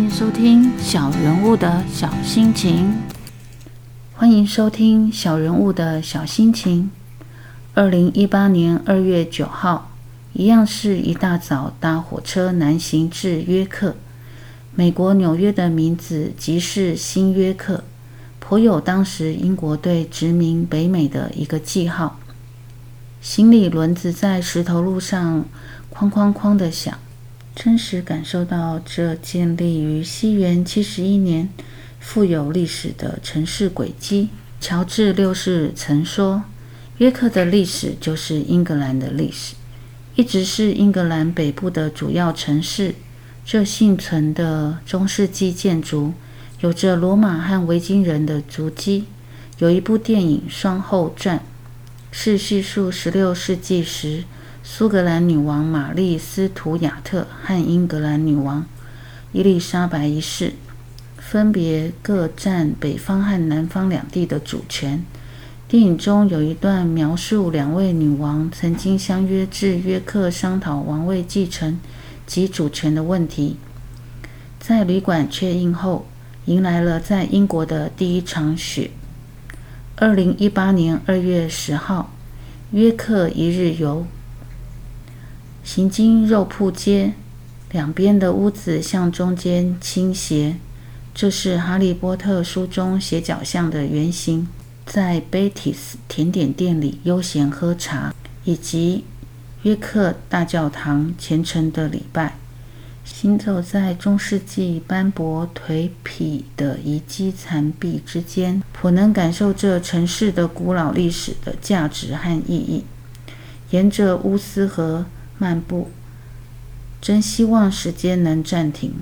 欢迎收听小人物的小心情。欢迎收听小人物的小心情。二零一八年二月九号，一样是一大早搭火车南行至约克。美国纽约的名字即是新约克，颇有当时英国对殖民北美的一个记号。行李轮子在石头路上哐哐哐的响。真实感受到这建立于西元七十一年、富有历史的城市轨迹。乔治六世曾说：“约克的历史就是英格兰的历史，一直是英格兰北部的主要城市。这幸存的中世纪建筑有着罗马和维京人的足迹。有一部电影《双后传》，是叙述十六世纪时。”苏格兰女王玛丽·斯图亚特和英格兰女王伊丽莎白一世分别各占北方和南方两地的主权。电影中有一段描述两位女王曾经相约至约克商讨王位继承及主权的问题。在旅馆确认后，迎来了在英国的第一场雪。二零一八年二月十号，约克一日游。行经肉铺街，两边的屋子向中间倾斜，这是《哈利波特》书中斜角巷的原型。在 Betis 甜点店里悠闲喝茶，以及约克大教堂虔诚的礼拜。行走在中世纪斑驳颓圮的遗迹残壁之间，颇能感受这城市的古老历史的价值和意义。沿着乌斯河。漫步，真希望时间能暂停，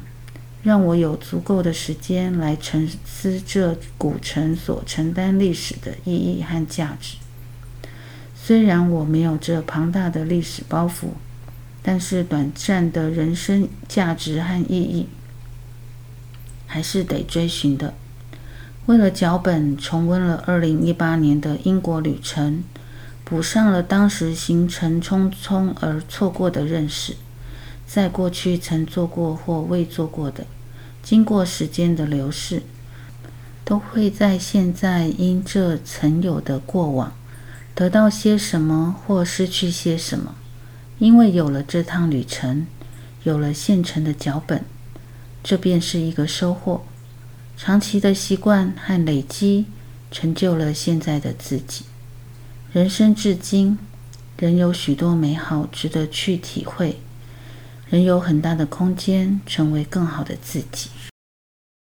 让我有足够的时间来沉思这古城所承担历史的意义和价值。虽然我没有这庞大的历史包袱，但是短暂的人生价值和意义还是得追寻的。为了脚本，重温了2018年的英国旅程。补上了当时行程匆匆而错过的认识，在过去曾做过或未做过的，经过时间的流逝，都会在现在因这曾有的过往，得到些什么或失去些什么。因为有了这趟旅程，有了现成的脚本，这便是一个收获。长期的习惯和累积，成就了现在的自己。人生至今，仍有许多美好值得去体会，仍有很大的空间成为更好的自己。